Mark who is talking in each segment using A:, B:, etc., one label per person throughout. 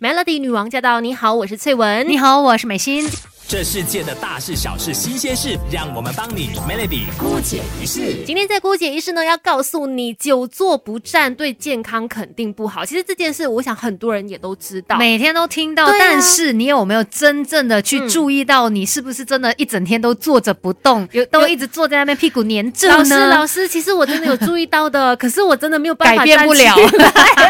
A: Melody 女王驾到！你好，我是翠文。
B: 你好，我是美心。
C: 这世界的大事小事新鲜事，让我们帮你 Melody 姑姐一事。
A: 今天在姑姐一事呢，要告诉你，久坐不站对健康肯定不好。其实这件事，我想很多人也都知道，
B: 每天都听到。
A: 啊
B: 但是你有没有真正的去注意到，你是不是真的一整天都坐着不动，
A: 有
B: 都一直坐在那边屁股粘着
A: 老师，
B: 呢？
A: 老师，其实我真的有注意到的，可是我真的没有办法
B: 改变不了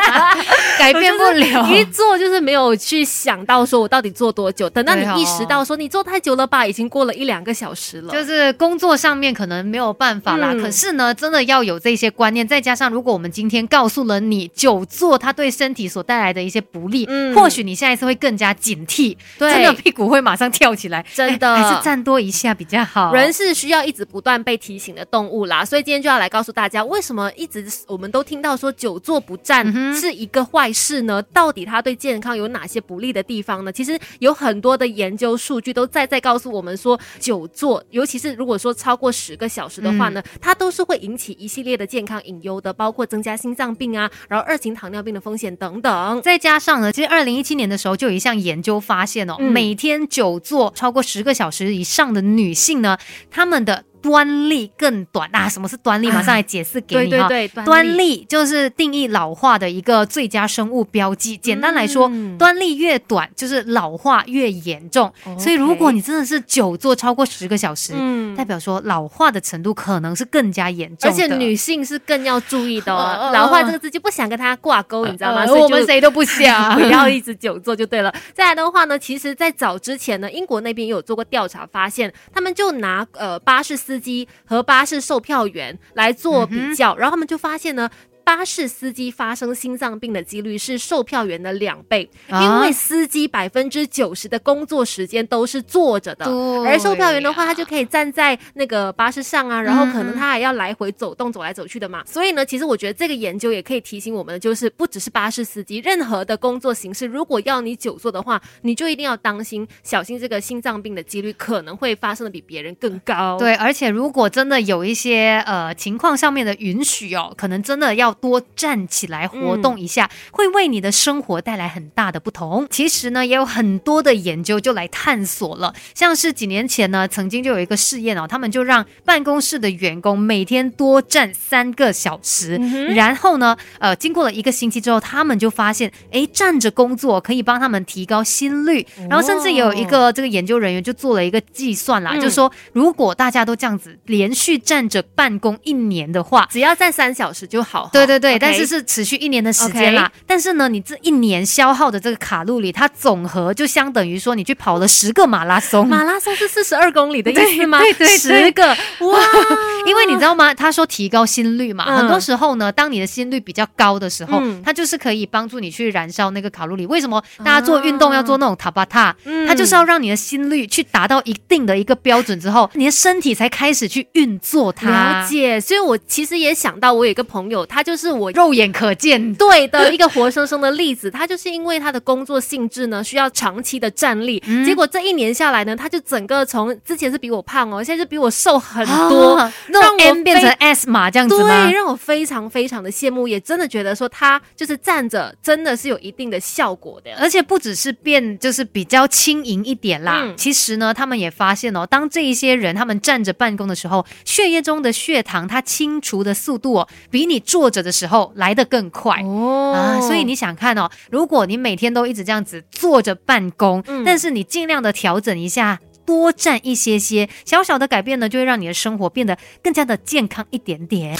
B: 改变不了
A: 一坐就是没有去想到说我到底坐多久。等到你意识到说你坐太久了吧，已经过了一两个小时了。
B: 就是工作上面可能没有办法啦，
A: 嗯
B: 可是呢，真的要有这些观念，再加上如果我们今天告诉了你久坐它对身体所带来的一些不利，
A: 嗯
B: 或许你下一次会更加警惕，真的屁股会马上跳起来，
A: 真的
B: 哎还是站多一下比较好。
A: 人是需要一直不断被提醒的动物啦，所以今天就要来告诉大家，为什么一直我们都听到说久坐不站是一个坏事呢？到底它对健康有哪些不利的地方呢？其实有很多的研究数据都在在告诉我们说，久坐，尤其是如果说超过十个小时的话呢，
B: 嗯
A: 它都是会引起一系列的健康隐忧的，包括增加心脏病啊，然后二型糖尿病的风险等等。
B: 再加上呢，其实二零一七年的时候就有一项研究发现哦，
A: 嗯
B: 每天久坐超过十个小时以上的女性呢，她们的端粒更短啊。什么是端粒？马上来解释给你哈。
A: 对对对，
B: 端粒就是定义老化的一个最佳生物标记。简单来说，
A: 嗯
B: 端粒越短，就是老化越严重。所以，如果你真的是久坐超过十个小时，
A: 嗯
B: 代表说老化的程度可能是更加严重。
A: 而且女性是更要注意的
B: 呃
A: 哦，
B: 呃
A: 老化这个字就不想跟它挂钩，你知道吗？
B: 我们谁都不想
A: 不要一直久坐就对了。再来的话呢，其实，在早之前呢，英国那边也有做过调查，发现他们就拿呃巴士司机和巴士售票员来做比较，然后他们就发现呢。巴士司机发生心脏病的几率是售票员的两倍，
B: 啊
A: 因为司机百分之九十的工作时间都是坐着的，而售票员的话，他就可以站在那个巴士上啊，然后可能
B: 嗯
A: 他还要来回走动，走来走去的嘛。所以呢，其实我觉得这个研究也可以提醒我们的，就是不只是巴士司机，任何的工作形式，如果要你久坐的话，你就一定要当心，小心这个心脏病的几率可能会发生的比别人更高。
B: 对，而且如果真的有一些呃情况上面的允许哦，可能真的要多站起来活动一下，会为你的生活带来很大的不同。其实呢，也有很多的研究就来探索了，像是几年前呢，曾经就有一个试验哦，他们就让办公室的员工每天多站三个小时，然后呢，呃，经过了一个星期之后，他们就发现，诶，站着工作可以帮他们提高心率，然后甚至也有一个这个研究人员就做了一个计算啦，
A: 嗯
B: 就说如果大家都这样子连续站着办公一年的话。
A: 只要站三小时就好。
B: 对对对但是是持续一年的时间啦。但是呢，你这一年消耗的这个卡路里，它总和就相等于说你去跑了十个马拉松。
A: 马拉松是四十二公里的意思吗？
B: 对对对
A: 十个哇！
B: 因为你知道吗？他说提高心率嘛，
A: 嗯
B: 很多时候呢，当你的心率比较高的时候，
A: 嗯
B: 它就是可以帮助你去燃烧那个卡路里。为什么大家做运动要做那种塔巴塔？
A: 嗯
B: 它就是要让你的心率去达到一定的一个标准之后，你的身体才开始去运作它。
A: 了，解，所以我其实也想到，我有一个朋友，他就是我
B: 肉眼可见。
A: 对的一个活生生的例子，他就是因为他的工作性质呢，需要长期的站立，
B: 嗯
A: 结果这一年下来呢，他就整个从之前是比我胖哦，现在是比我瘦很多，
B: 啊
A: 让我
B: M 变成 S 码这样子吗
A: 对，？让我非常非常的羡慕，也真的觉得说他就是站着真的是有一定的效果的。
B: 而且不只是变，就是比较轻盈一点啦。
A: 嗯
B: 其实呢，他们也发现哦，当这一些人他们站着办公的时候，血液中的血糖它清除的速度哦，比你坐着的时候来得更快。
A: 哦
B: 啊，所以你想看哦，如果你每天都一直这样子坐着办公，
A: 嗯
B: 但是你尽量的调整一下。多占一些些，小小的改变呢，就会让你的生活变得更加的健康一点点。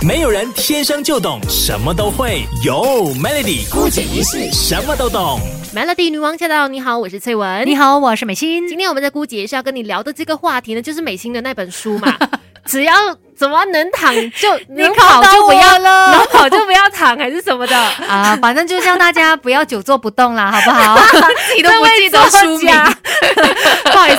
C: 没有人天生就懂什么都会，有 Melody 姑姐一世什么都懂。
A: Melody 女王驾到！你好，我是翠文。
B: 你好，我是美心。
A: 今天我们在姑姐是要跟你聊的这个话题呢，就是美心的那本书嘛。只要怎么能躺就 能跑就不要
B: 了
A: 能跑就不要躺，还是什么的。
B: 啊，反正就叫大家不要久坐不动啦，好不好？自己都不记得书名，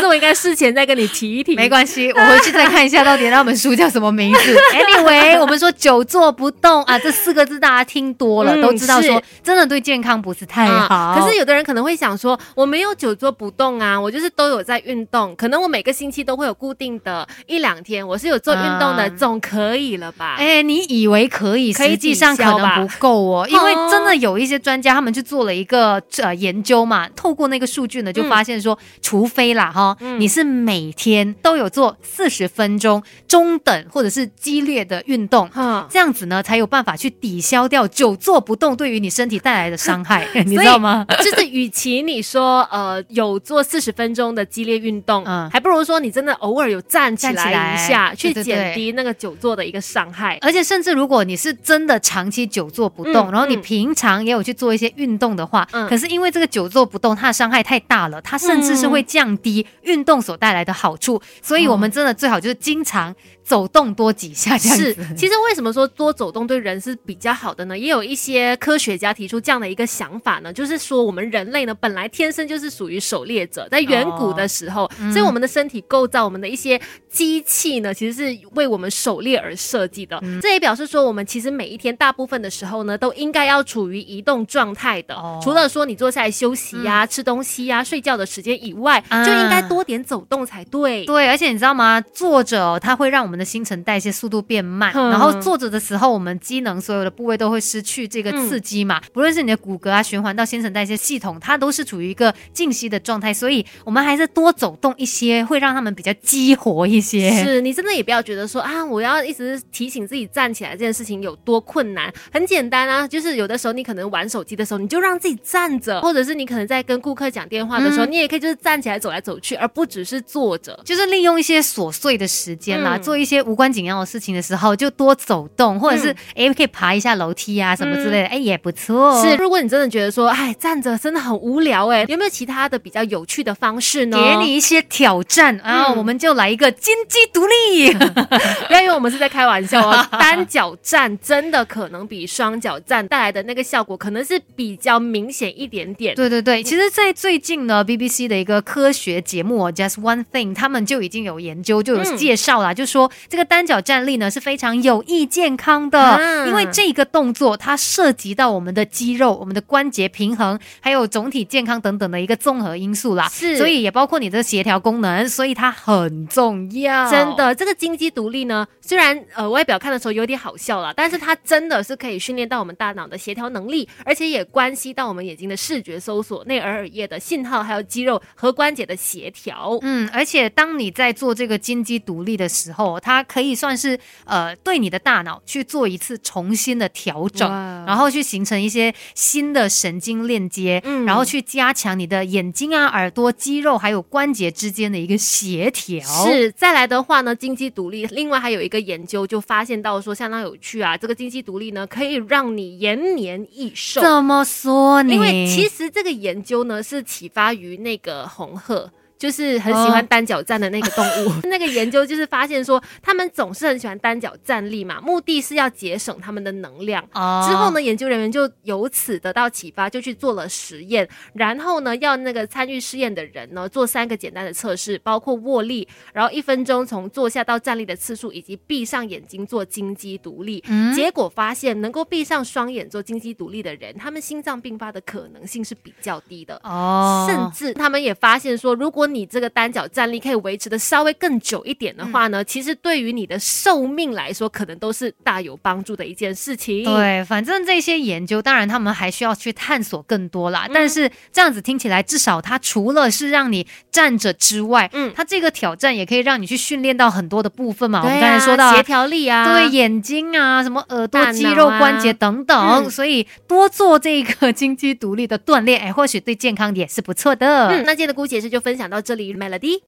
A: 我应该事前再跟你提一提。
B: 没关系，我回去再看一下到底那本书叫什么名字。Anyway，我们说久坐不动啊，这四个字大家听多了、
A: 嗯
B: 都知道说
A: 是，
B: 真的对健康不是太好。
A: 啊可是有的人可能会想说，我没有久坐不动啊，我就是都有在运动，可能我每个星期都会有固定的一两天，我是有做运动的，
B: 啊
A: 总可以了吧？
B: 哎，你以为可以，实际上可能不够哦，因为
A: 哦
B: 真的有一些专家他们去做了一个呃研究嘛，透过那个数据呢，就发现说，除非啦哈，
A: 嗯
B: 你是每天都有做四十分钟中等或者是激烈的运动。
A: 哼。
B: 这样子呢，才有办法去抵消掉久坐不动对于你身体带来的伤害，你知道吗？
A: 就是，与其你说呃有做四十分钟的激烈运动，
B: 嗯
A: 还不如说你真的偶尔有站起来一下，去减低那个久坐的一个伤害。
B: 而且，甚至如果你是真的长期久坐不动，
A: 嗯
B: 然后你
A: 嗯
B: 平常也有去做一些运动的话，
A: 嗯
B: 可是因为这个久坐不动，它的伤害太大了，它甚至是会降低运动所带来的好处。所以，我们真的最好就是经常走动多几下，这样
A: 是。，其实为什么说多走动对人是比较好的呢？也有一些科学家提出这样的一个想法呢，就是说我们人类呢本来天生就是属于狩猎者，在远古的时候，所以我们的身体构造、我们的一些机器呢，其实是为我们狩猎而设计的。这也表示说，我们其实每一天大部分的时候呢，都应该要处于移动状态的。
B: 哦
A: 除了说你坐下来休息呀、吃东西呀、睡觉的时间以外，
B: 啊
A: 就应该多点走动才对。
B: 对，而且你知道吗？坐着哦，它会让我们的新陈代谢速度变慢，
A: 嗯。
B: 然后坐着的时候，我们机能所有的部位都会失去这个刺激嘛，不论是你的骨骼啊、循环到新陈代谢系统，它都是处于一个静息的状态，所以我们还是多走动一些，会让他们比较激活一些。
A: 是你真的也不要觉得说啊，我要一直提醒自己站起来这件事情有多困难，很简单啊，就是有的时候你可能玩手机的时候，你就让自己站着，或者是你可能在跟顾客讲电话的时候，
B: 嗯。
A: 你也可以就是站起来走来走去，而不只是坐着。
B: 就是利用一些琐碎的时间啦，
A: 嗯。
B: 做一些无关紧要的事情的时候，就多走动，或者是
A: 嗯
B: 诶可以爬一下楼梯啊什么之类的，哎也不错。
A: 是，如果你真的觉得说，哎，站着真的很无聊哎，有没有其他的比较有趣的方式呢？
B: 给你一些挑战啊，
A: 嗯
B: 我们就来一个金鸡独立。
A: 不要以为我们是在开玩笑哦，单脚站真的可能比双脚站带来的那个效果可能是比较明显一点点。
B: 对对对，其实，在最近呢，BBC 的一个科学节目哦，Just One Thing，他们就已经有研究，就有
A: 嗯
B: 介绍啦，就说这个单脚站立呢是非常有益健康的，
A: 啊
B: 因为这个动作它涉及到我们的肌肉、我们的关节平衡，还有总体健康等等的一个综合因素啦。
A: 是
B: 所以也包括你的协调功能，所以它很重要。
A: 真的，这个金鸡独立呢，虽然呃外表看的时候有点好笑了，但是它真的是可以训练到我们大脑的协调能力，而且也关系到我们眼睛的视觉搜索、内耳耳叶的信号，还有肌肉和关节的协调。
B: 嗯，而且当你在做这个金鸡独立的时候，它可以算是呃对你的大脑去做一次重新的调整，然后去形成一些新的神经链接，
A: 嗯
B: 然后去加强你的眼睛啊、耳朵、肌肉还有关节之间的一个协调。
A: 是，再来的话呢，经济独立，另外还有一个研究就发现到说相当有趣啊，这个经济独立呢可以让你延年益寿。
B: 怎么说呢？
A: 因为其实这个研究呢是启发于那个红鹤。就是很喜欢单脚站的那个动物，那个研究就是发现说，他们总是很喜欢单脚站立嘛，目的是要节省他们的能量。
B: 哦
A: 之后呢，研究人员就由此得到启发，就去做了实验，然后呢，要那个参与试验的人呢做三个简单的测试，包括握力，然后一分钟从坐下到站立的次数，以及闭上眼睛做金鸡独立。
B: 嗯
A: 结果发现，能够闭上双眼做金鸡独立的人，他们心脏病发的可能性是比较低的。
B: 哦，
A: 甚至他们也发现说，如果你这个单脚站立可以维持的稍微更久一点的话呢，其实对于你的寿命来说，可能都是大有帮助的一件事情。
B: 对，反正这些研究，当然他们还需要去探索更多啦。但是这样子听起来，至少它除了是让你站着之外，
A: 嗯
B: 嗯，它这个挑战也可以让你去训练到很多的部分嘛。我们刚才说到啊
A: 协调力啊，
B: 对眼睛啊，什么耳朵、
A: 啊
B: 肌肉、关节等等，
A: 嗯
B: 所以多做这个 经济独立的锻炼，哎，或许对健康也是不错的。
A: 嗯，那今天的姑姐是就分享到这里，Melody。